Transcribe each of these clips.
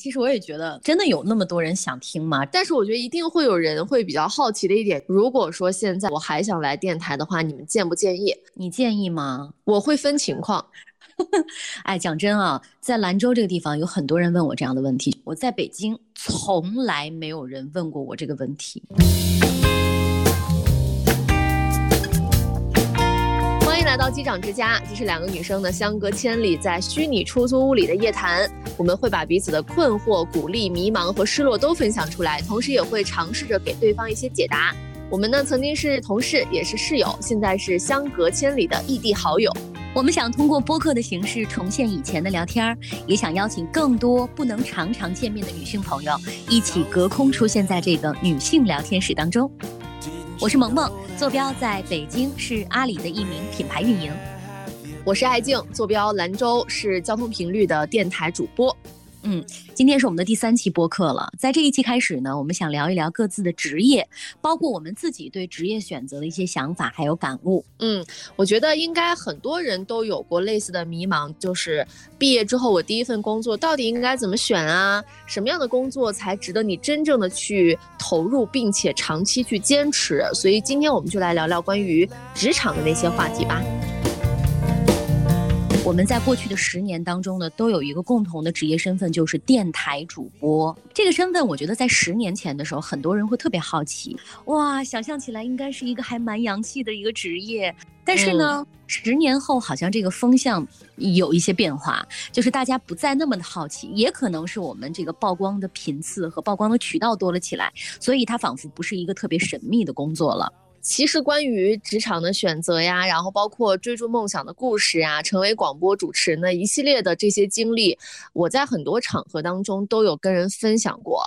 其实我也觉得，真的有那么多人想听吗？但是我觉得一定会有人会比较好奇的一点，如果说现在我还想来电台的话，你们建不建议？你建议吗？我会分情况。哎，讲真啊，在兰州这个地方，有很多人问我这样的问题。我在北京，从来没有人问过我这个问题。来到机长之家，这是两个女生的相隔千里，在虚拟出租屋里的夜谈。我们会把彼此的困惑、鼓励、迷茫和失落都分享出来，同时也会尝试着给对方一些解答。我们呢，曾经是同事，也是室友，现在是相隔千里的异地好友。我们想通过播客的形式重现以前的聊天儿，也想邀请更多不能常常见面的女性朋友，一起隔空出现在这个女性聊天室当中。我是萌萌，坐标在北京，是阿里的一名品牌运营。我是爱静，坐标兰州，是交通频率的电台主播。嗯，今天是我们的第三期播客了。在这一期开始呢，我们想聊一聊各自的职业，包括我们自己对职业选择的一些想法还有感悟。嗯，我觉得应该很多人都有过类似的迷茫，就是毕业之后我第一份工作到底应该怎么选啊？什么样的工作才值得你真正的去投入，并且长期去坚持？所以今天我们就来聊聊关于职场的那些话题吧。我们在过去的十年当中呢，都有一个共同的职业身份，就是电台主播。这个身份，我觉得在十年前的时候，很多人会特别好奇，哇，想象起来应该是一个还蛮洋气的一个职业。但是呢，十年后好像这个风向有一些变化，就是大家不再那么的好奇，也可能是我们这个曝光的频次和曝光的渠道多了起来，所以它仿佛不是一个特别神秘的工作了。其实关于职场的选择呀，然后包括追逐梦想的故事呀，成为广播主持人的一系列的这些经历，我在很多场合当中都有跟人分享过，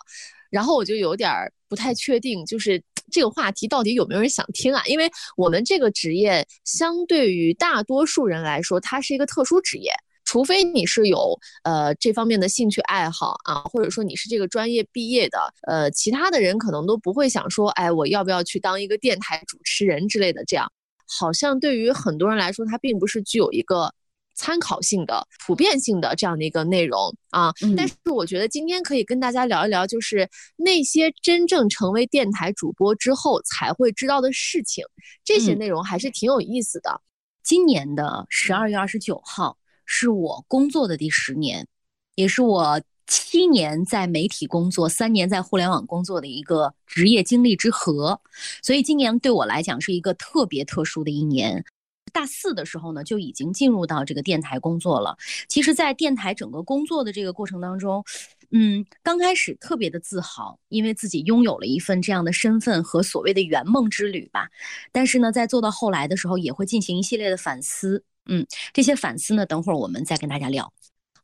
然后我就有点儿不太确定，就是 这个话题到底有没有人想听啊？因为我们这个职业相对于大多数人来说，它是一个特殊职业。除非你是有呃这方面的兴趣爱好啊，或者说你是这个专业毕业的，呃，其他的人可能都不会想说，哎，我要不要去当一个电台主持人之类的。这样，好像对于很多人来说，它并不是具有一个参考性的、普遍性的这样的一个内容啊。但是我觉得今天可以跟大家聊一聊，就是那些真正成为电台主播之后才会知道的事情，这些内容还是挺有意思的。今年的十二月二十九号。是我工作的第十年，也是我七年在媒体工作、三年在互联网工作的一个职业经历之和，所以今年对我来讲是一个特别特殊的一年。大四的时候呢，就已经进入到这个电台工作了。其实，在电台整个工作的这个过程当中，嗯，刚开始特别的自豪，因为自己拥有了一份这样的身份和所谓的圆梦之旅吧。但是呢，在做到后来的时候，也会进行一系列的反思。嗯，这些反思呢，等会儿我们再跟大家聊。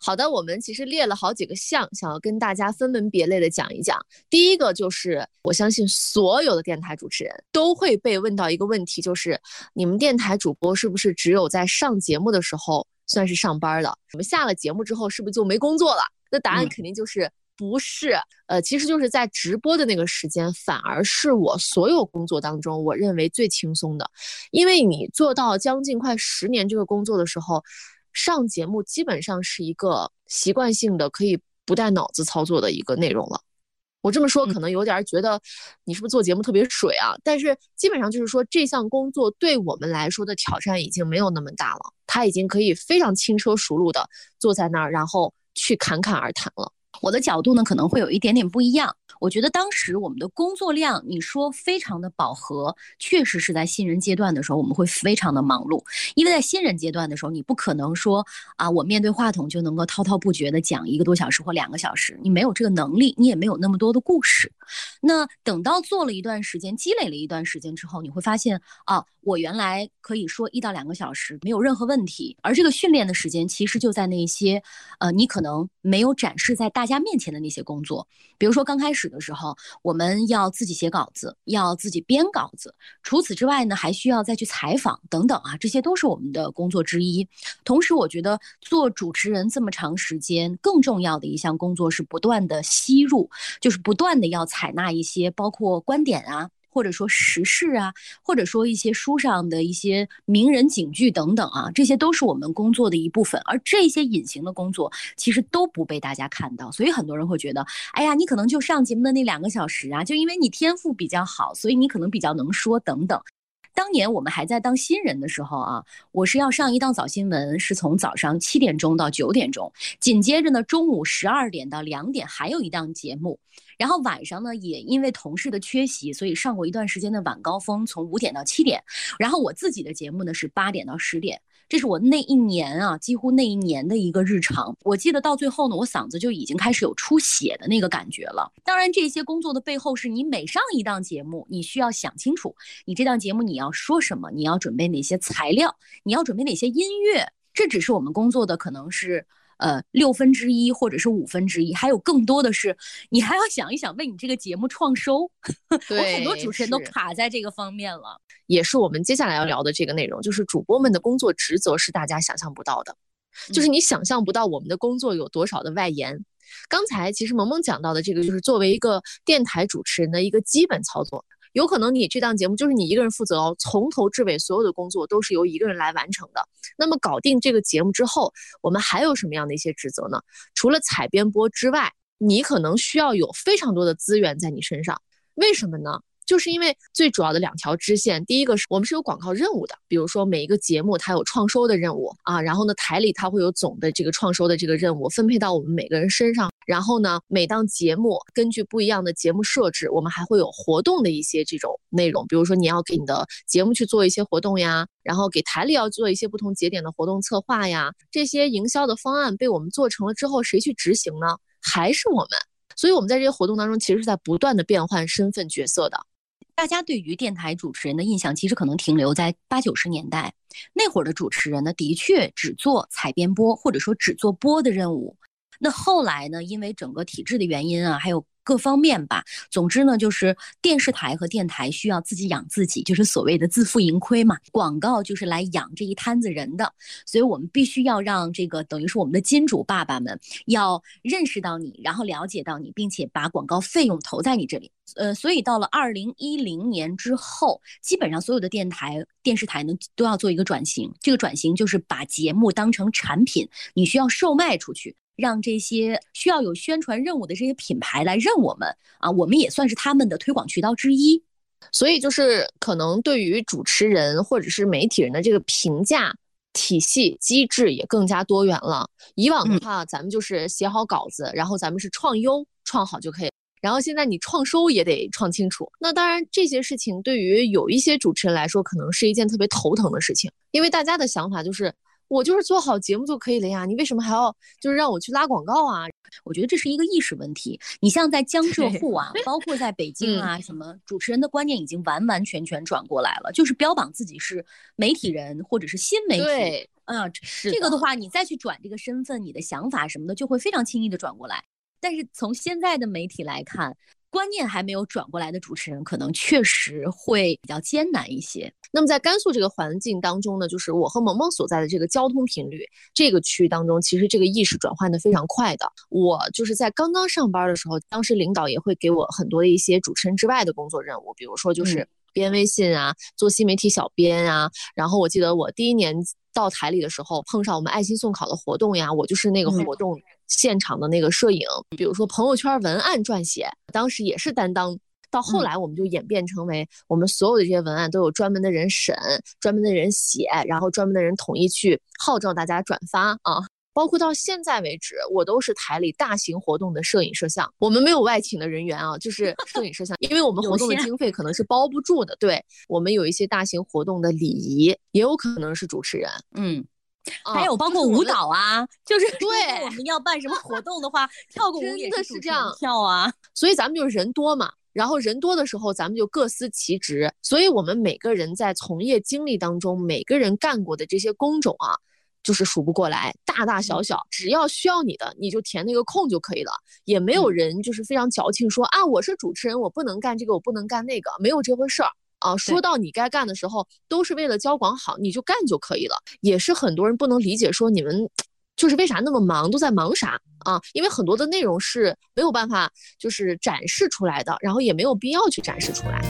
好的，我们其实列了好几个项，想要跟大家分门别类的讲一讲。第一个就是，我相信所有的电台主持人都会被问到一个问题，就是你们电台主播是不是只有在上节目的时候算是上班了？我们下了节目之后是不是就没工作了？那答案肯定就是不是。呃，其实就是在直播的那个时间，反而是我所有工作当中我认为最轻松的，因为你做到将近快十年这个工作的时候。上节目基本上是一个习惯性的，可以不带脑子操作的一个内容了。我这么说可能有点觉得你是不是做节目特别水啊？但是基本上就是说这项工作对我们来说的挑战已经没有那么大了，他已经可以非常轻车熟路的坐在那儿，然后去侃侃而谈了。我的角度呢可能会有一点点不一样。我觉得当时我们的工作量，你说非常的饱和，确实是在新人阶段的时候，我们会非常的忙碌。因为在新人阶段的时候，你不可能说啊，我面对话筒就能够滔滔不绝的讲一个多小时或两个小时，你没有这个能力，你也没有那么多的故事。那等到做了一段时间，积累了一段时间之后，你会发现啊，我原来可以说一到两个小时没有任何问题。而这个训练的时间，其实就在那些呃，你可能没有展示在大家面前的那些工作，比如说刚开始。的时候，我们要自己写稿子，要自己编稿子。除此之外呢，还需要再去采访等等啊，这些都是我们的工作之一。同时，我觉得做主持人这么长时间，更重要的一项工作是不断的吸入，就是不断的要采纳一些包括观点啊。或者说时事啊，或者说一些书上的一些名人警句等等啊，这些都是我们工作的一部分。而这些隐形的工作其实都不被大家看到，所以很多人会觉得，哎呀，你可能就上节目的那两个小时啊，就因为你天赋比较好，所以你可能比较能说等等。当年我们还在当新人的时候啊，我是要上一档早新闻，是从早上七点钟到九点钟，紧接着呢，中午十二点到两点还有一档节目。然后晚上呢，也因为同事的缺席，所以上过一段时间的晚高峰，从五点到七点。然后我自己的节目呢是八点到十点，这是我那一年啊，几乎那一年的一个日常。我记得到最后呢，我嗓子就已经开始有出血的那个感觉了。当然，这些工作的背后是你每上一档节目，你需要想清楚，你这档节目你要说什么，你要准备哪些材料，你要准备哪些音乐。这只是我们工作的可能是。呃，六分之一或者是五分之一，还有更多的是，你还要想一想为你这个节目创收。对，我很多主持人都卡在这个方面了，也是我们接下来要聊的这个内容，就是主播们的工作职责是大家想象不到的，就是你想象不到我们的工作有多少的外延。刚才其实萌萌讲到的这个，就是作为一个电台主持人的一个基本操作。有可能你这档节目就是你一个人负责哦，从头至尾所有的工作都是由一个人来完成的。那么搞定这个节目之后，我们还有什么样的一些职责呢？除了采编播之外，你可能需要有非常多的资源在你身上。为什么呢？就是因为最主要的两条支线，第一个是我们是有广告任务的，比如说每一个节目它有创收的任务啊，然后呢台里它会有总的这个创收的这个任务分配到我们每个人身上，然后呢每档节目根据不一样的节目设置，我们还会有活动的一些这种内容，比如说你要给你的节目去做一些活动呀，然后给台里要做一些不同节点的活动策划呀，这些营销的方案被我们做成了之后，谁去执行呢？还是我们，所以我们在这些活动当中其实是在不断的变换身份角色的。大家对于电台主持人的印象，其实可能停留在八九十年代那会儿的主持人呢，的确只做采编播，或者说只做播的任务。那后来呢，因为整个体制的原因啊，还有。各方面吧，总之呢，就是电视台和电台需要自己养自己，就是所谓的自负盈亏嘛。广告就是来养这一摊子人的，所以我们必须要让这个等于是我们的金主爸爸们要认识到你，然后了解到你，并且把广告费用投在你这里。呃，所以到了二零一零年之后，基本上所有的电台、电视台呢都要做一个转型。这个转型就是把节目当成产品，你需要售卖出去。让这些需要有宣传任务的这些品牌来认我们啊，我们也算是他们的推广渠道之一。所以就是可能对于主持人或者是媒体人的这个评价体系机制也更加多元了。以往的话，咱们就是写好稿子，然后咱们是创优创好就可以。然后现在你创收也得创清楚。那当然这些事情对于有一些主持人来说，可能是一件特别头疼的事情，因为大家的想法就是。我就是做好节目就可以了呀，你为什么还要就是让我去拉广告啊？我觉得这是一个意识问题。你像在江浙沪啊，包括在北 京啊，什么主持人的观念已经完完全全转过来了，就是标榜自己是媒体人或者是新媒体。对，嗯，这个的话，你再去转这个身份，你的想法什么的就会非常轻易的转过来。但是从现在的媒体来看。观念还没有转过来的主持人，可能确实会比较艰难一些。那么在甘肃这个环境当中呢，就是我和萌萌所在的这个交通频率这个区域当中，其实这个意识转换的非常快的。我就是在刚刚上班的时候，当时领导也会给我很多的一些主持人之外的工作任务，比如说就是编微信啊，做新媒体小编啊。然后我记得我第一年到台里的时候，碰上我们爱心送考的活动呀，我就是那个活动。现场的那个摄影，比如说朋友圈文案撰写，当时也是担当。到后来，我们就演变成为我们所有的这些文案都有专门的人审，专门的人写，然后专门的人统一去号召大家转发啊。包括到现在为止，我都是台里大型活动的摄影摄像。我们没有外请的人员啊，就是摄影摄像，因为我们 活动的经费可能是包不住的。对我们有一些大型活动的礼仪，也有可能是主持人。嗯。还有包括舞蹈啊，就是对我们要办什么活动的话，跳个舞也是这样跳啊。所以咱们就是人多嘛，然后人多的时候，咱们就各司其职。所以我们每个人在从业经历当中，每个人干过的这些工种啊，就是数不过来，大大小小，只要需要你的，你就填那个空就可以了。也没有人就是非常矫情说啊，我是主持人，我不能干这个，我不能干那个，没有这回事儿。啊，说到你该干的时候，都是为了交广好，你就干就可以了。也是很多人不能理解，说你们就是为啥那么忙，都在忙啥啊？因为很多的内容是没有办法就是展示出来的，然后也没有必要去展示出来。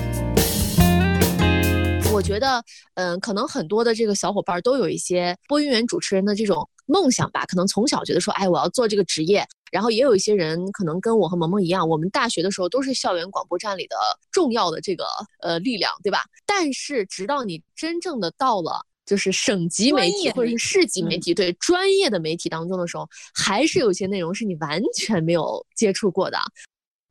我觉得，嗯，可能很多的这个小伙伴都有一些播音员主持人的这种梦想吧。可能从小觉得说，哎，我要做这个职业。然后也有一些人可能跟我和萌萌一样，我们大学的时候都是校园广播站里的重要的这个呃力量，对吧？但是直到你真正的到了就是省级媒体或者是市级媒体，对专业的媒体当中的时候，还是有些内容是你完全没有接触过的。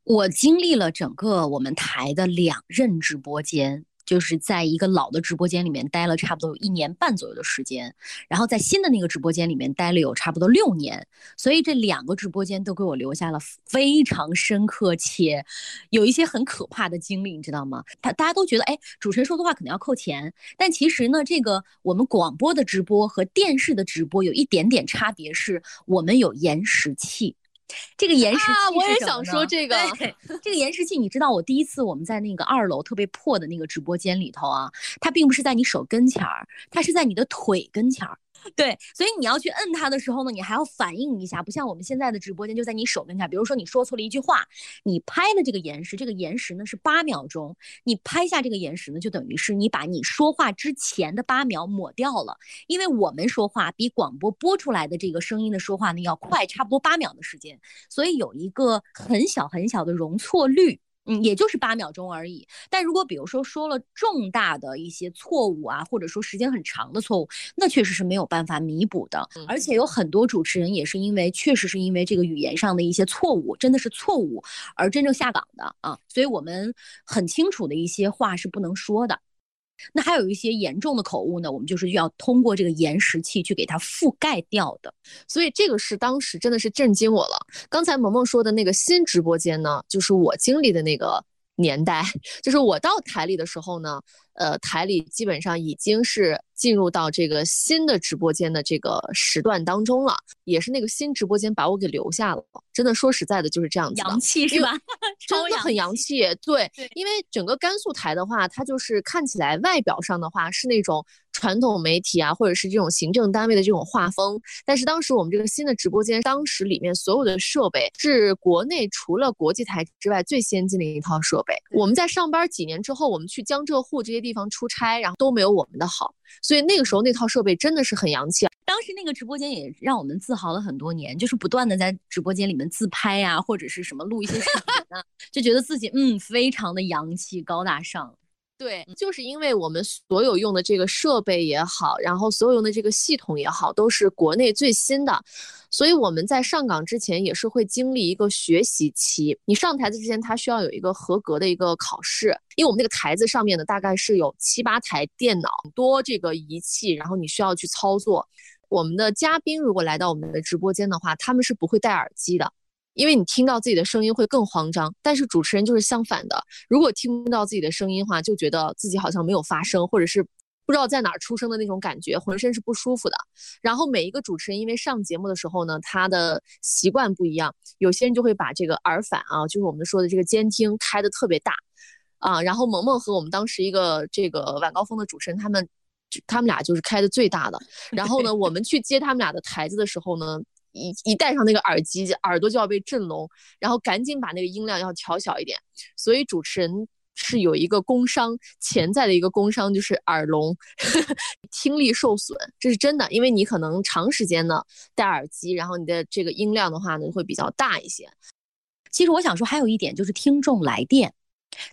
我经历了整个我们台的两任直播间。就是在一个老的直播间里面待了差不多有一年半左右的时间，然后在新的那个直播间里面待了有差不多六年，所以这两个直播间都给我留下了非常深刻且有一些很可怕的经历，你知道吗？他大家都觉得，哎，主持人说的话可能要扣钱，但其实呢，这个我们广播的直播和电视的直播有一点点差别，是我们有延时器。这个延时器啊，我也想说这个。这个延时器，你知道，我第一次我们在那个二楼特别破的那个直播间里头啊，它并不是在你手跟前儿，它是在你的腿跟前儿。对，所以你要去摁它的时候呢，你还要反应一下，不像我们现在的直播间就在你手跟前。比如说你说错了一句话，你拍了这个延时，这个延时呢是八秒钟，你拍下这个延时呢，就等于是你把你说话之前的八秒抹掉了。因为我们说话比广播播出来的这个声音的说话呢要快，差不多八秒的时间，所以有一个很小很小的容错率。嗯，也就是八秒钟而已。但如果比如说说了重大的一些错误啊，或者说时间很长的错误，那确实是没有办法弥补的。而且有很多主持人也是因为确实是因为这个语言上的一些错误，真的是错误而真正下岗的啊。所以我们很清楚的一些话是不能说的。那还有一些严重的口误呢，我们就是要通过这个延时器去给它覆盖掉的。所以这个是当时真的是震惊我了。刚才萌萌说的那个新直播间呢，就是我经历的那个年代，就是我到台里的时候呢。呃，台里基本上已经是进入到这个新的直播间的这个时段当中了，也是那个新直播间把我给留下了。真的说实在的，就是这样子的，洋气是吧？真的很洋气。对，因为整个甘肃台的话，它就是看起来外表上的话是那种传统媒体啊，或者是这种行政单位的这种画风。但是当时我们这个新的直播间，当时里面所有的设备是国内除了国际台之外最先进的一套设备。我们在上班几年之后，我们去江浙沪这些地。方出差，然后都没有我们的好，所以那个时候那套设备真的是很洋气。啊当时那个直播间也让我们自豪了很多年，就是不断的在直播间里面自拍呀，或者是什么录一些视频啊，就觉得自己嗯非常的洋气高大上。对，就是因为我们所有用的这个设备也好，然后所有用的这个系统也好，都是国内最新的，所以我们在上岗之前也是会经历一个学习期。你上台子之前，它需要有一个合格的一个考试，因为我们那个台子上面呢，大概是有七八台电脑，多这个仪器，然后你需要去操作。我们的嘉宾如果来到我们的直播间的话，他们是不会戴耳机的。因为你听到自己的声音会更慌张，但是主持人就是相反的。如果听不到自己的声音的话，就觉得自己好像没有发声，或者是不知道在哪儿出生的那种感觉，浑身是不舒服的。然后每一个主持人因为上节目的时候呢，他的习惯不一样，有些人就会把这个耳返啊，就是我们说的这个监听开的特别大啊。然后萌萌和我们当时一个这个晚高峰的主持人，他们他们俩就是开的最大的。然后呢，我们去接他们俩的台子的时候呢。一一戴上那个耳机，耳朵就要被震聋，然后赶紧把那个音量要调小一点。所以主持人是有一个工伤潜在的一个工伤，就是耳聋，听力受损，这是真的。因为你可能长时间呢戴耳机，然后你的这个音量的话呢会比较大一些。其实我想说还有一点就是听众来电。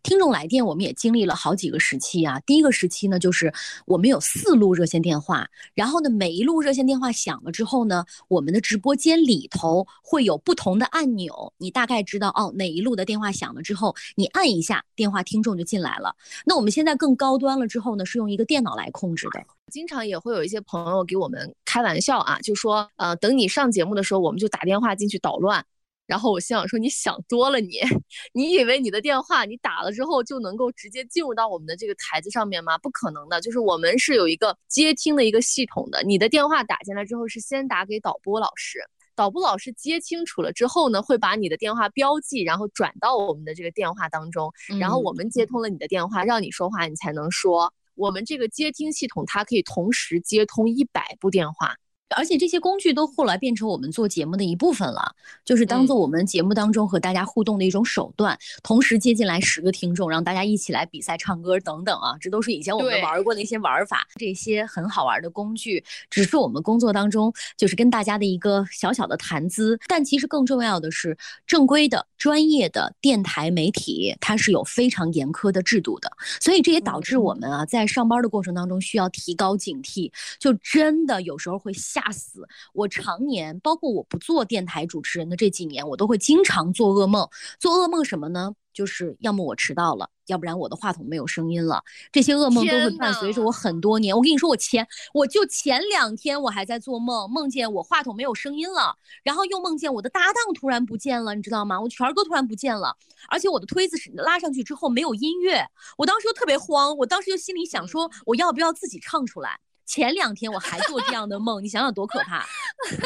听众来电，我们也经历了好几个时期啊。第一个时期呢，就是我们有四路热线电话，然后呢，每一路热线电话响了之后呢，我们的直播间里头会有不同的按钮，你大概知道哦，哪一路的电话响了之后，你按一下，电话听众就进来了。那我们现在更高端了之后呢，是用一个电脑来控制的。经常也会有一些朋友给我们开玩笑啊，就说呃，等你上节目的时候，我们就打电话进去捣乱。然后我心想说，你想多了，你 你以为你的电话你打了之后就能够直接进入到我们的这个台子上面吗？不可能的，就是我们是有一个接听的一个系统的。你的电话打进来之后是先打给导播老师，导播老师接清楚了之后呢，会把你的电话标记，然后转到我们的这个电话当中，然后我们接通了你的电话，让你说话，你才能说。我们这个接听系统它可以同时接通一百部电话。而且这些工具都后来变成我们做节目的一部分了，就是当做我们节目当中和大家互动的一种手段。同时接进来十个听众，让大家一起来比赛唱歌等等啊，这都是以前我们玩过的一些玩法。这些很好玩的工具，只是我们工作当中就是跟大家的一个小小的谈资。但其实更重要的是，正规的、专业的电台媒体，它是有非常严苛的制度的。所以这也导致我们啊，在上班的过程当中需要提高警惕，就真的有时候会。吓死我！常年包括我不做电台主持人的这几年，我都会经常做噩梦。做噩梦什么呢？就是要么我迟到了，要不然我的话筒没有声音了。这些噩梦都会伴随着我很多年。我跟你说，我前我就前两天我还在做梦，梦见我话筒没有声音了，然后又梦见我的搭档突然不见了，你知道吗？我权哥突然不见了，而且我的推子是拉上去之后没有音乐。我当时就特别慌，我当时就心里想说，我要不要自己唱出来？前两天我还做这样的梦，你想想多可怕！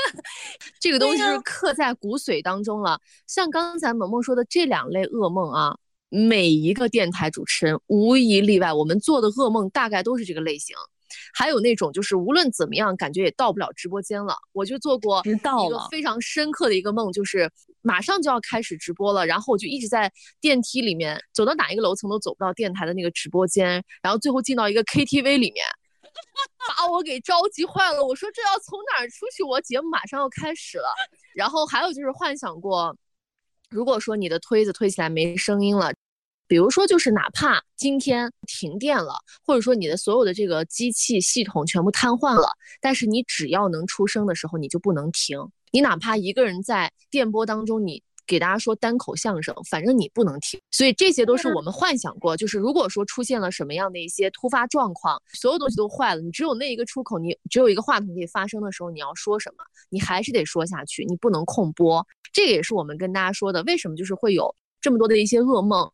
这个东西是刻在骨髓当中了。像刚才萌萌说的这两类噩梦啊，每一个电台主持人无一例外，我们做的噩梦大概都是这个类型。还有那种就是无论怎么样，感觉也到不了直播间了。我就做过一个非常深刻的一个梦，就是马上就要开始直播了，然后我就一直在电梯里面，走到哪一个楼层都走不到电台的那个直播间，然后最后进到一个 KTV 里面。把我给着急坏了，我说这要从哪儿出去？我节目马上要开始了。然后还有就是幻想过，如果说你的推子推起来没声音了，比如说就是哪怕今天停电了，或者说你的所有的这个机器系统全部瘫痪了，但是你只要能出声的时候，你就不能停。你哪怕一个人在电波当中，你。给大家说单口相声，反正你不能听，所以这些都是我们幻想过。就是如果说出现了什么样的一些突发状况，所有东西都坏了，你只有那一个出口，你只有一个话筒可以发声的时候，你要说什么，你还是得说下去，你不能空播。这个也是我们跟大家说的，为什么就是会有这么多的一些噩梦，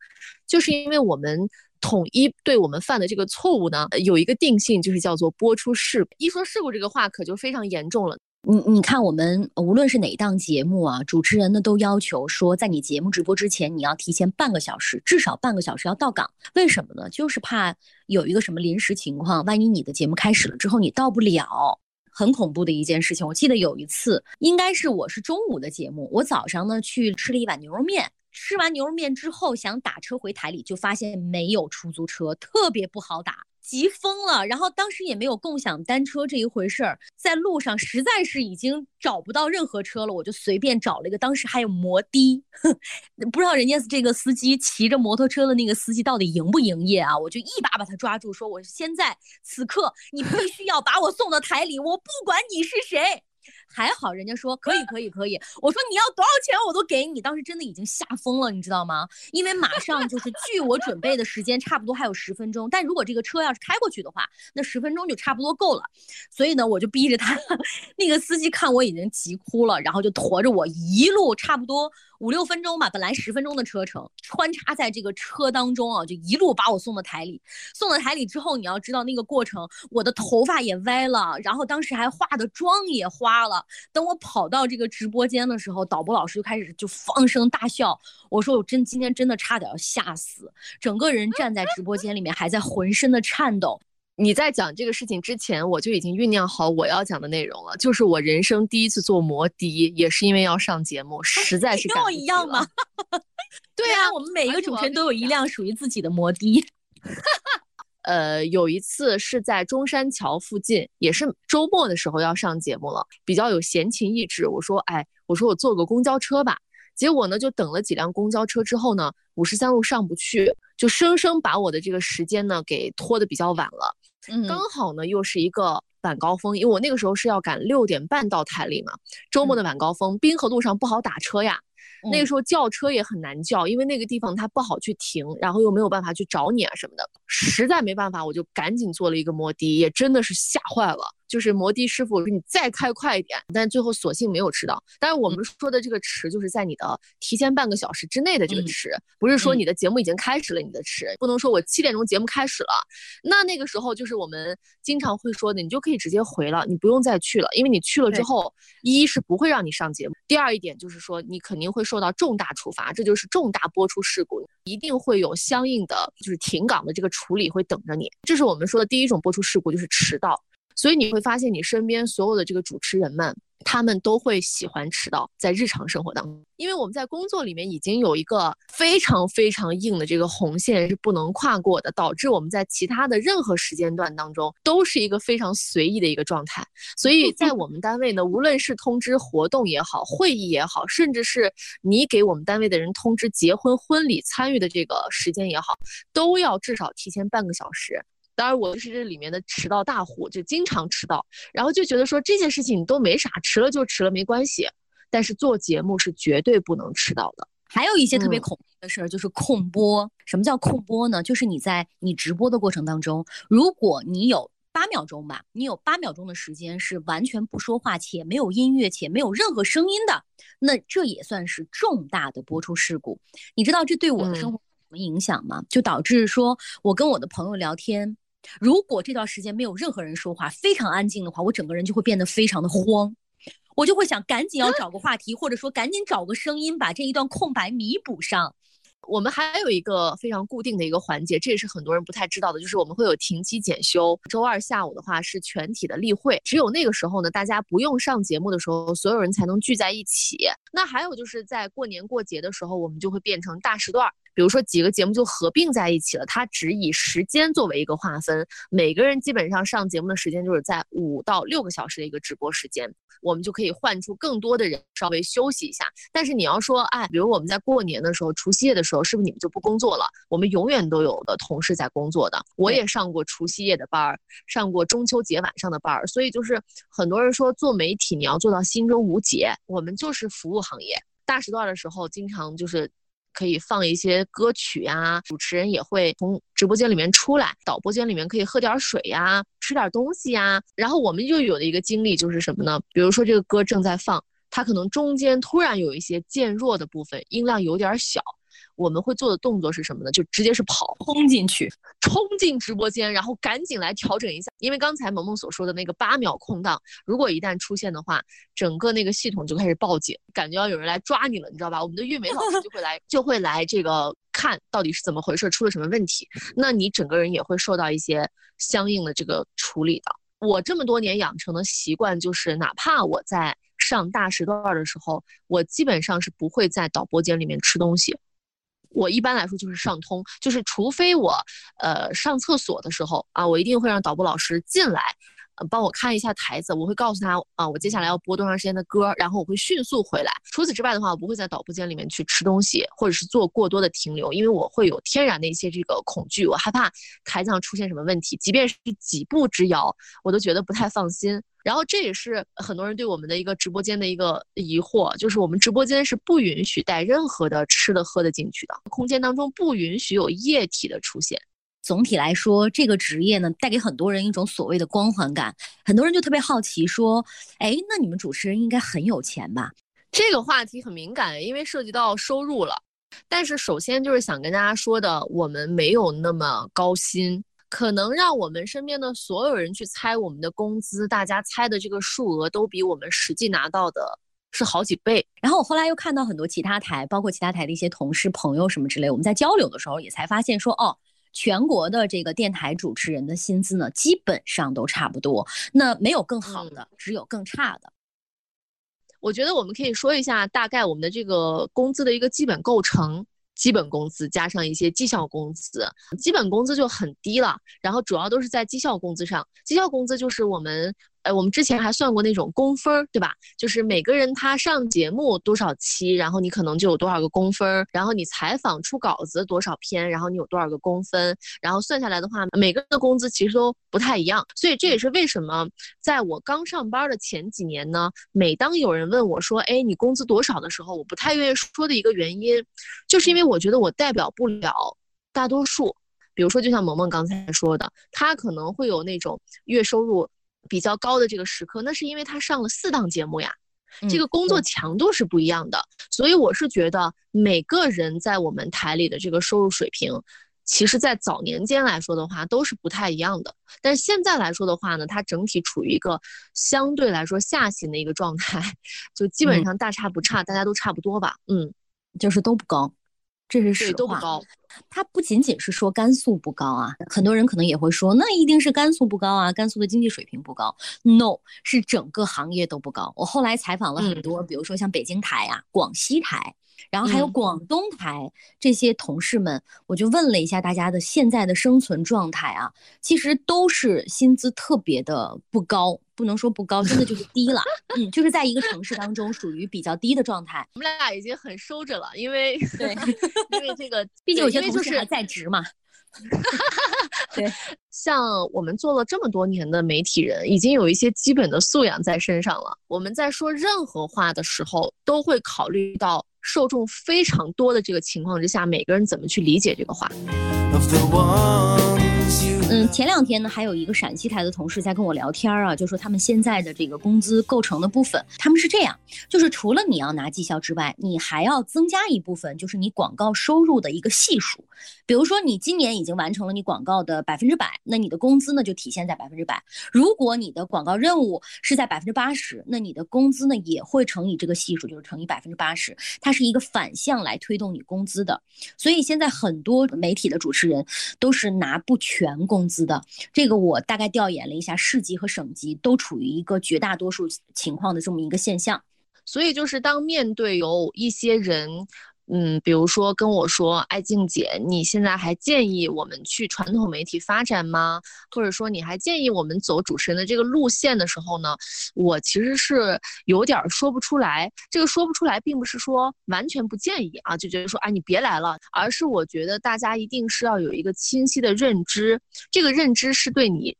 就是因为我们统一对我们犯的这个错误呢，有一个定性，就是叫做播出事故。一说事故这个话，可就非常严重了。你你看，我们无论是哪档节目啊，主持人呢都要求说，在你节目直播之前，你要提前半个小时，至少半个小时要到岗。为什么呢？就是怕有一个什么临时情况，万一你的节目开始了之后你到不了，很恐怖的一件事情。我记得有一次，应该是我是中午的节目，我早上呢去吃了一碗牛肉面，吃完牛肉面之后想打车回台里，就发现没有出租车，特别不好打。急疯了，然后当时也没有共享单车这一回事儿，在路上实在是已经找不到任何车了，我就随便找了一个，当时还有摩的，不知道人家这个司机骑着摩托车的那个司机到底营不营业啊？我就一把把他抓住，说我现在此刻你必须要把我送到台里，我不管你是谁。还好，人家说可以，可以，可以。我说你要多少钱我都给你。当时真的已经吓疯了，你知道吗？因为马上就是距我准备的时间差不多还有十分钟，但如果这个车要是开过去的话，那十分钟就差不多够了。所以呢，我就逼着他，那个司机看我已经急哭了，然后就驮着我一路差不多。五六分钟吧，本来十分钟的车程，穿插在这个车当中啊，就一路把我送到台里。送到台里之后，你要知道那个过程，我的头发也歪了，然后当时还化的妆也花了。等我跑到这个直播间的时候，导播老师就开始就放声大笑。我说我真今天真的差点要吓死，整个人站在直播间里面还在浑身的颤抖。你在讲这个事情之前，我就已经酝酿好我要讲的内容了，就是我人生第一次坐摩的，也是因为要上节目，实在是跟我一样吗？对啊，我们每一个主持人都有一辆属于自己的摩的。呃，有一次是在中山桥附近，也是周末的时候要上节目了，比较有闲情逸致，我说，哎，我说我坐个公交车吧。结果呢，就等了几辆公交车之后呢，五十三路上不去，就生生把我的这个时间呢给拖得比较晚了。嗯，刚好呢又是一个晚高峰，因为我那个时候是要赶六点半到台里嘛。周末的晚高峰，滨河路上不好打车呀，那个时候叫车也很难叫，因为那个地方它不好去停，然后又没有办法去找你啊什么的，实在没办法，我就赶紧坐了一个摩的，也真的是吓坏了。就是摩的师傅，你再开快一点，但最后索性没有迟到。但是我们说的这个迟，就是在你的提前半个小时之内的这个迟，不是说你的节目已经开始了，你的迟不能说我七点钟节目开始了，那那个时候就是我们经常会说的，你就可以直接回了，你不用再去了，因为你去了之后，一是不会让你上节目，第二一点就是说你肯定会受到重大处罚，这就是重大播出事故，一定会有相应的就是停岗的这个处理会等着你。这是我们说的第一种播出事故，就是迟到。所以你会发现你身边所有的这个主持人们。他们都会喜欢迟到，在日常生活当中，因为我们在工作里面已经有一个非常非常硬的这个红线是不能跨过的，导致我们在其他的任何时间段当中都是一个非常随意的一个状态。所以在我们单位呢，无论是通知活动也好，会议也好，甚至是你给我们单位的人通知结婚婚礼参与的这个时间也好，都要至少提前半个小时。当然，我是这里面的迟到大户，就经常迟到，然后就觉得说这件事情都没啥，迟了就迟了，没关系。但是做节目是绝对不能迟到的。还有一些特别恐怖的事儿，就是控播。什么叫控播呢？就是你在你直播的过程当中，如果你有八秒钟吧，你有八秒钟的时间是完全不说话，且没有音乐，且没有任何声音的，那这也算是重大的播出事故。你知道这对我的生活有什么影响吗？就导致说我跟我的朋友聊天。如果这段时间没有任何人说话，非常安静的话，我整个人就会变得非常的慌，我就会想赶紧要找个话题，或者说赶紧找个声音把这一段空白弥补上。我们还有一个非常固定的一个环节，这也是很多人不太知道的，就是我们会有停机检修。周二下午的话是全体的例会，只有那个时候呢，大家不用上节目的时候，所有人才能聚在一起。那还有就是在过年过节的时候，我们就会变成大时段。比如说几个节目就合并在一起了，它只以时间作为一个划分，每个人基本上上节目的时间就是在五到六个小时的一个直播时间，我们就可以换出更多的人稍微休息一下。但是你要说，哎，比如我们在过年的时候、除夕夜的时候，是不是你们就不工作了？我们永远都有的同事在工作的，我也上过除夕夜的班儿，上过中秋节晚上的班儿，所以就是很多人说做媒体你要做到心中无结，我们就是服务行业，大时段的时候经常就是。可以放一些歌曲呀，主持人也会从直播间里面出来，导播间里面可以喝点水呀，吃点东西呀。然后我们又有的一个经历就是什么呢？比如说这个歌正在放，它可能中间突然有一些渐弱的部分，音量有点小。我们会做的动作是什么呢？就直接是跑，冲进去，冲进直播间，然后赶紧来调整一下。因为刚才萌萌所说的那个八秒空档，如果一旦出现的话，整个那个系统就开始报警，感觉要有人来抓你了，你知道吧？我们的运维老师就会来，就会来这个看到底是怎么回事，出了什么问题。那你整个人也会受到一些相应的这个处理的。我这么多年养成的习惯就是，哪怕我在上大时段的时候，我基本上是不会在导播间里面吃东西。我一般来说就是上通，就是除非我，呃，上厕所的时候啊，我一定会让导播老师进来，帮我看一下台子，我会告诉他啊，我接下来要播多长时间的歌，然后我会迅速回来。除此之外的话，我不会在导播间里面去吃东西，或者是做过多的停留，因为我会有天然的一些这个恐惧，我害怕台子上出现什么问题，即便是几步之遥，我都觉得不太放心。然后这也是很多人对我们的一个直播间的一个疑惑，就是我们直播间是不允许带任何的吃的喝的进去的，空间当中不允许有液体的出现。总体来说，这个职业呢，带给很多人一种所谓的光环感，很多人就特别好奇说，哎，那你们主持人应该很有钱吧？这个话题很敏感，因为涉及到收入了。但是首先就是想跟大家说的，我们没有那么高薪。可能让我们身边的所有人去猜我们的工资，大家猜的这个数额都比我们实际拿到的是好几倍。然后我后来又看到很多其他台，包括其他台的一些同事、朋友什么之类，我们在交流的时候也才发现说，哦，全国的这个电台主持人的薪资呢，基本上都差不多，那没有更好的，只有更差的。我觉得我们可以说一下大概我们的这个工资的一个基本构成。基本工资加上一些绩效工资，基本工资就很低了。然后主要都是在绩效工资上，绩效工资就是我们。呃，我们之前还算过那种工分儿，对吧？就是每个人他上节目多少期，然后你可能就有多少个工分儿，然后你采访出稿子多少篇，然后你有多少个工分，然后算下来的话，每个人的工资其实都不太一样。所以这也是为什么在我刚上班的前几年呢，每当有人问我说，哎，你工资多少的时候，我不太愿意说的一个原因，就是因为我觉得我代表不了大多数。比如说，就像萌萌刚才说的，他可能会有那种月收入。比较高的这个时刻，那是因为他上了四档节目呀，这个工作强度是不一样的，所以我是觉得每个人在我们台里的这个收入水平，其实在早年间来说的话都是不太一样的，但是现在来说的话呢，它整体处于一个相对来说下行的一个状态，就基本上大差不差，大家都差不多吧，嗯，就是都不高。这是实话。都不高。它不仅仅是说甘肃不高啊，很多人可能也会说，那一定是甘肃不高啊，甘肃的经济水平不高。No，是整个行业都不高。我后来采访了很多，比如说像北京台啊、广西台。然后还有广东台这些同事们，我就问了一下大家的现在的生存状态啊，其实都是薪资特别的不高，不能说不高，真的就是低了，嗯，就是在一个城市当中属于比较低的状态。我们俩已经很收着了，因为对，因为这个，毕竟有些同事还在职嘛。对，像我们做了这么多年的媒体人，已经有一些基本的素养在身上了。我们在说任何话的时候，都会考虑到。受众非常多的这个情况之下，每个人怎么去理解这个话？嗯，前两天呢，还有一个陕西台的同事在跟我聊天啊，就说他们现在的这个工资构成的部分，他们是这样，就是除了你要拿绩效之外，你还要增加一部分，就是你广告收入的一个系数。比如说你今年已经完成了你广告的百分之百，那你的工资呢就体现在百分之百。如果你的广告任务是在百分之八十，那你的工资呢也会乘以这个系数，就是乘以百分之八十，它是一个反向来推动你工资的。所以现在很多媒体的主持人都是拿不全工。工资的这个，我大概调研了一下，市级和省级都处于一个绝大多数情况的这么一个现象，所以就是当面对有一些人。嗯，比如说跟我说，爱静姐，你现在还建议我们去传统媒体发展吗？或者说你还建议我们走主持人的这个路线的时候呢？我其实是有点说不出来。这个说不出来，并不是说完全不建议啊，就觉得说，哎，你别来了，而是我觉得大家一定是要有一个清晰的认知，这个认知是对你。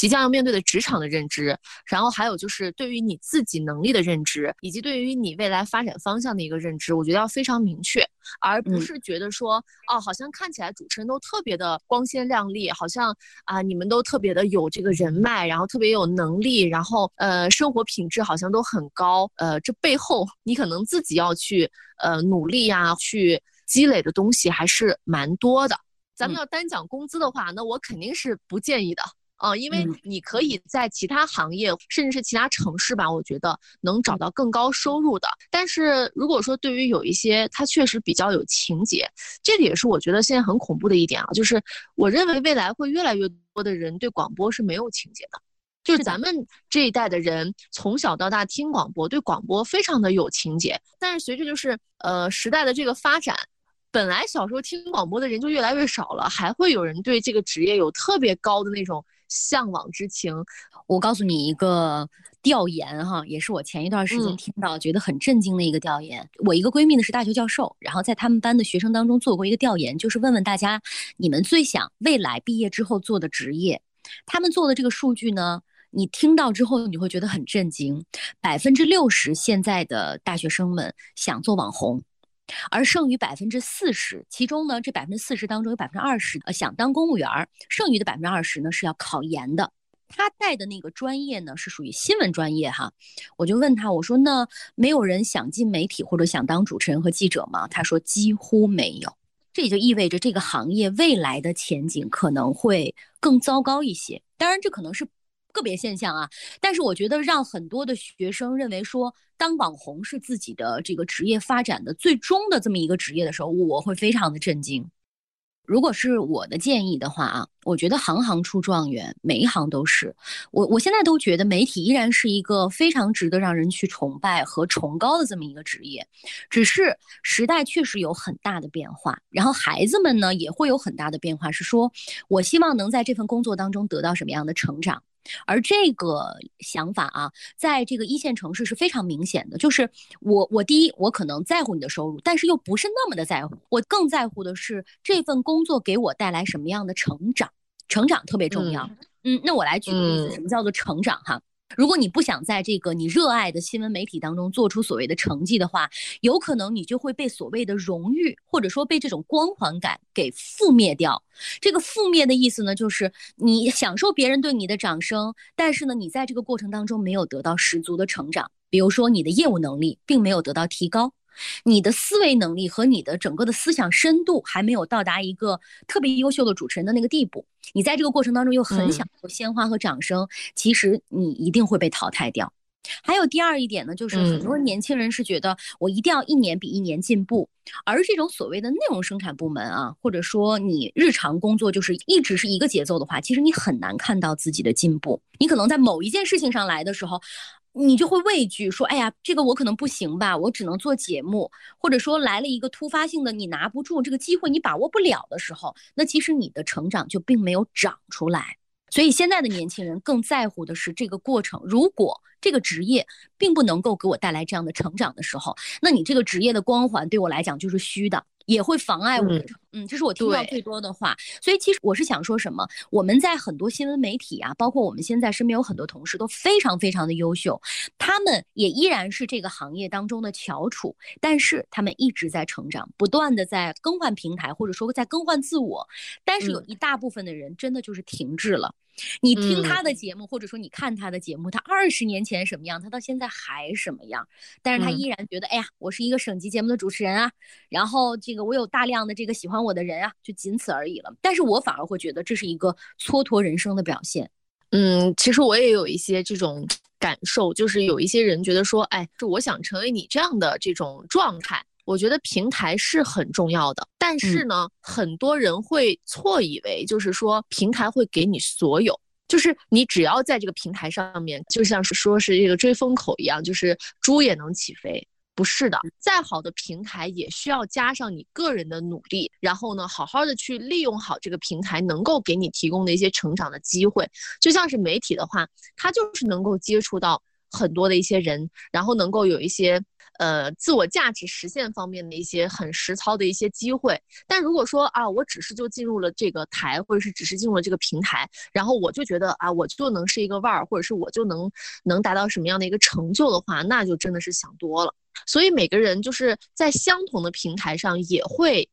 即将要面对的职场的认知，然后还有就是对于你自己能力的认知，以及对于你未来发展方向的一个认知，我觉得要非常明确，而不是觉得说，哦，好像看起来主持人都特别的光鲜亮丽，好像啊，你们都特别的有这个人脉，然后特别有能力，然后呃，生活品质好像都很高，呃，这背后你可能自己要去呃努力呀，去积累的东西还是蛮多的。咱们要单讲工资的话，那我肯定是不建议的。啊，因为你可以在其他行业，甚至是其他城市吧，我觉得能找到更高收入的。但是如果说对于有一些他确实比较有情节，这个也是我觉得现在很恐怖的一点啊，就是我认为未来会越来越多的人对广播是没有情节的，就是咱们这一代的人从小到大听广播，对广播非常的有情节。但是随着就是呃时代的这个发展，本来小时候听广播的人就越来越少了，还会有人对这个职业有特别高的那种。向往之情，我告诉你一个调研哈，也是我前一段时间听到觉得很震惊的一个调研。我一个闺蜜呢是大学教授，然后在他们班的学生当中做过一个调研，就是问问大家你们最想未来毕业之后做的职业。他们做的这个数据呢，你听到之后你会觉得很震惊，百分之六十现在的大学生们想做网红。而剩余百分之四十，其中呢，这百分之四十当中有百分之二十呃想当公务员，剩余的百分之二十呢是要考研的。他带的那个专业呢是属于新闻专业哈，我就问他，我说那没有人想进媒体或者想当主持人和记者吗？他说几乎没有，这也就意味着这个行业未来的前景可能会更糟糕一些。当然，这可能是。个别现象啊，但是我觉得让很多的学生认为说当网红是自己的这个职业发展的最终的这么一个职业的时候，我会非常的震惊。如果是我的建议的话啊，我觉得行行出状元，每一行都是。我我现在都觉得媒体依然是一个非常值得让人去崇拜和崇高的这么一个职业，只是时代确实有很大的变化，然后孩子们呢也会有很大的变化，是说我希望能在这份工作当中得到什么样的成长。而这个想法啊，在这个一线城市是非常明显的。就是我，我第一，我可能在乎你的收入，但是又不是那么的在乎。我更在乎的是这份工作给我带来什么样的成长，成长特别重要。嗯，那我来举个例子，什么叫做成长？哈。如果你不想在这个你热爱的新闻媒体当中做出所谓的成绩的话，有可能你就会被所谓的荣誉或者说被这种光环感给覆灭掉。这个覆灭的意思呢，就是你享受别人对你的掌声，但是呢，你在这个过程当中没有得到十足的成长。比如说你的业务能力并没有得到提高。你的思维能力和你的整个的思想深度还没有到达一个特别优秀的主持人的那个地步，你在这个过程当中又很想有鲜花和掌声，其实你一定会被淘汰掉。还有第二一点呢，就是很多年轻人是觉得我一定要一年比一年进步，而这种所谓的内容生产部门啊，或者说你日常工作就是一直是一个节奏的话，其实你很难看到自己的进步。你可能在某一件事情上来的时候，你就会畏惧说，哎呀，这个我可能不行吧，我只能做节目，或者说来了一个突发性的你拿不住这个机会，你把握不了的时候，那其实你的成长就并没有长出来。所以现在的年轻人更在乎的是这个过程。如果这个职业并不能够给我带来这样的成长的时候，那你这个职业的光环对我来讲就是虚的。也会妨碍我，嗯，这是我听到最多的话。所以其实我是想说什么？我们在很多新闻媒体啊，包括我们现在身边有很多同事都非常非常的优秀，他们也依然是这个行业当中的翘楚，但是他们一直在成长，不断的在更换平台，或者说在更换自我。但是有一大部分的人真的就是停滞了。你听他的节目，或者说你看他的节目，他二十年前什么样，他到现在还什么样？但是他依然觉得，哎呀，我是一个省级节目的主持人啊，然后这个我有大量的这个喜欢我的人啊，就仅此而已了。但是我反而会觉得这是一个蹉跎人生的表现。嗯，其实我也有一些这种感受，就是有一些人觉得说，哎，就我想成为你这样的这种状态。我觉得平台是很重要的，但是呢，很多人会错以为就是说平台会给你所有，就是你只要在这个平台上面，就像是说是这个追风口一样，就是猪也能起飞。不是的，再好的平台也需要加上你个人的努力，然后呢，好好的去利用好这个平台能够给你提供的一些成长的机会。就像是媒体的话，它就是能够接触到很多的一些人，然后能够有一些。呃，自我价值实现方面的一些很实操的一些机会，但如果说啊，我只是就进入了这个台，或者是只是进入了这个平台，然后我就觉得啊，我就能是一个腕儿，或者是我就能能达到什么样的一个成就的话，那就真的是想多了。所以每个人就是在相同的平台上，也会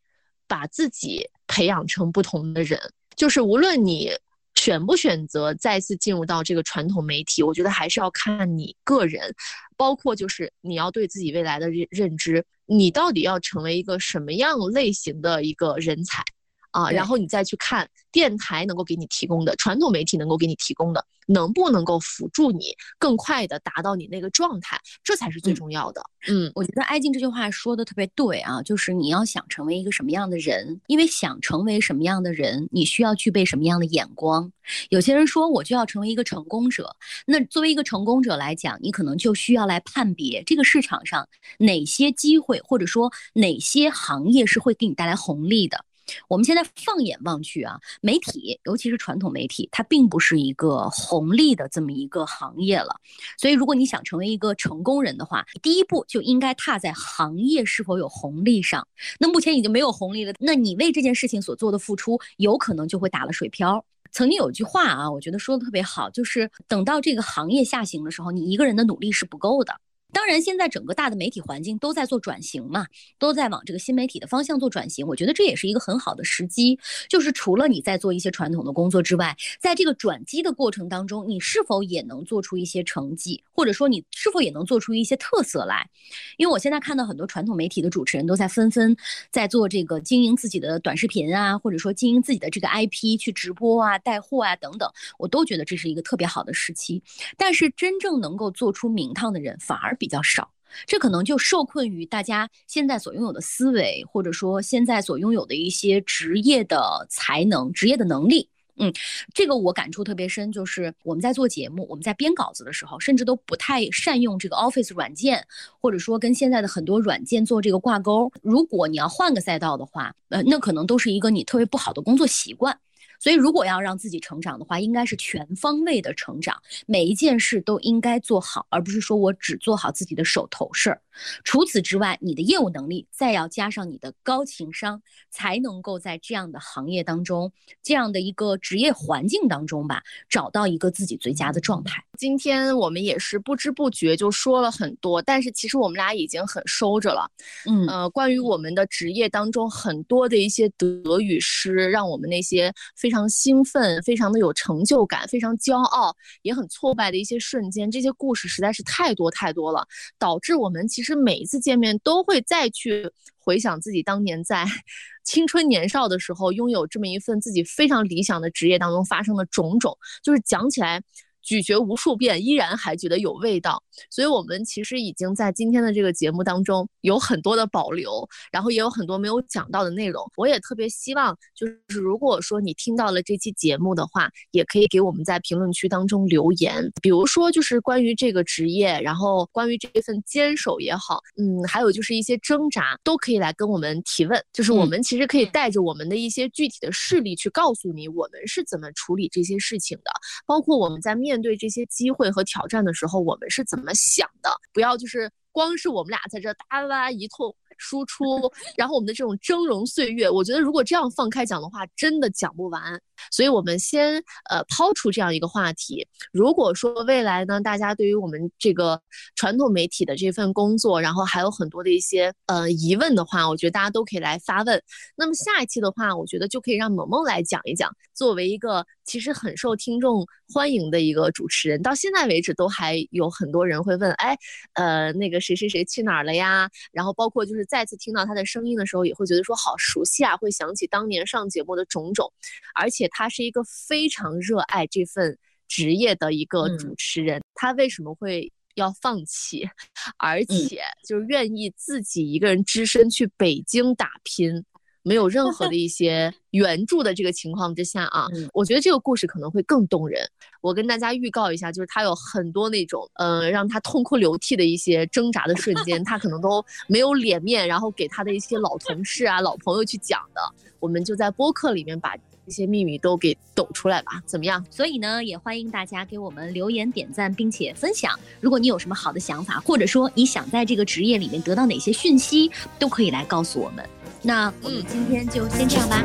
把自己培养成不同的人，就是无论你。选不选择再次进入到这个传统媒体，我觉得还是要看你个人，包括就是你要对自己未来的认认知，你到底要成为一个什么样类型的一个人才。啊，然后你再去看电台能够给你提供的，传统媒体能够给你提供的，能不能够辅助你更快的达到你那个状态，这才是最重要的。嗯，我觉得艾静这句话说的特别对啊，就是你要想成为一个什么样的人，因为想成为什么样的人，你需要具备什么样的眼光。有些人说我就要成为一个成功者，那作为一个成功者来讲，你可能就需要来判别这个市场上哪些机会，或者说哪些行业是会给你带来红利的。我们现在放眼望去啊，媒体，尤其是传统媒体，它并不是一个红利的这么一个行业了。所以，如果你想成为一个成功人的话，第一步就应该踏在行业是否有红利上。那目前已经没有红利了，那你为这件事情所做的付出，有可能就会打了水漂。曾经有句话啊，我觉得说的特别好，就是等到这个行业下行的时候，你一个人的努力是不够的。当然，现在整个大的媒体环境都在做转型嘛，都在往这个新媒体的方向做转型。我觉得这也是一个很好的时机，就是除了你在做一些传统的工作之外，在这个转机的过程当中，你是否也能做出一些成绩，或者说你是否也能做出一些特色来？因为我现在看到很多传统媒体的主持人都在纷纷在做这个经营自己的短视频啊，或者说经营自己的这个 IP 去直播啊、带货啊等等，我都觉得这是一个特别好的时期。但是真正能够做出名堂的人，反而比较少，这可能就受困于大家现在所拥有的思维，或者说现在所拥有的一些职业的才能、职业的能力。嗯，这个我感触特别深，就是我们在做节目，我们在编稿子的时候，甚至都不太善用这个 Office 软件，或者说跟现在的很多软件做这个挂钩。如果你要换个赛道的话，呃，那可能都是一个你特别不好的工作习惯。所以，如果要让自己成长的话，应该是全方位的成长，每一件事都应该做好，而不是说我只做好自己的手头事儿。除此之外，你的业务能力再要加上你的高情商，才能够在这样的行业当中，这样的一个职业环境当中吧，找到一个自己最佳的状态。今天我们也是不知不觉就说了很多，但是其实我们俩已经很收着了。嗯，呃，关于我们的职业当中很多的一些得与失，让我们那些非。非常兴奋，非常的有成就感，非常骄傲，也很挫败的一些瞬间，这些故事实在是太多太多了，导致我们其实是每一次见面都会再去回想自己当年在 青春年少的时候，拥有这么一份自己非常理想的职业当中发生的种种，就是讲起来。咀嚼无数遍，依然还觉得有味道。所以，我们其实已经在今天的这个节目当中有很多的保留，然后也有很多没有讲到的内容。我也特别希望，就是如果说你听到了这期节目的话，也可以给我们在评论区当中留言，比如说就是关于这个职业，然后关于这份坚守也好，嗯，还有就是一些挣扎，都可以来跟我们提问。就是我们其实可以带着我们的一些具体的事例去告诉你，我们是怎么处理这些事情的，包括我们在面面对这些机会和挑战的时候，我们是怎么想的。不要就是光是我们俩在这哒啦啦一通。输出，然后我们的这种峥嵘岁月，我觉得如果这样放开讲的话，真的讲不完。所以，我们先呃抛出这样一个话题。如果说未来呢，大家对于我们这个传统媒体的这份工作，然后还有很多的一些呃疑问的话，我觉得大家都可以来发问。那么下一期的话，我觉得就可以让萌萌来讲一讲。作为一个其实很受听众欢迎的一个主持人，到现在为止都还有很多人会问，哎，呃，那个谁谁谁去哪儿了呀？然后包括就是。再次听到他的声音的时候，也会觉得说好熟悉啊，会想起当年上节目的种种。而且他是一个非常热爱这份职业的一个主持人。他为什么会要放弃，而且就是愿意自己一个人只身去北京打拼？没有任何的一些援助的这个情况之下啊，我觉得这个故事可能会更动人。我跟大家预告一下，就是他有很多那种，呃，让他痛哭流涕的一些挣扎的瞬间，他可能都没有脸面，然后给他的一些老同事啊、老朋友去讲的。我们就在播客里面把这些秘密都给抖出来吧，怎么样？所以呢，也欢迎大家给我们留言、点赞，并且分享。如果你有什么好的想法，或者说你想在这个职业里面得到哪些讯息，都可以来告诉我们。那我们今天就先这样吧。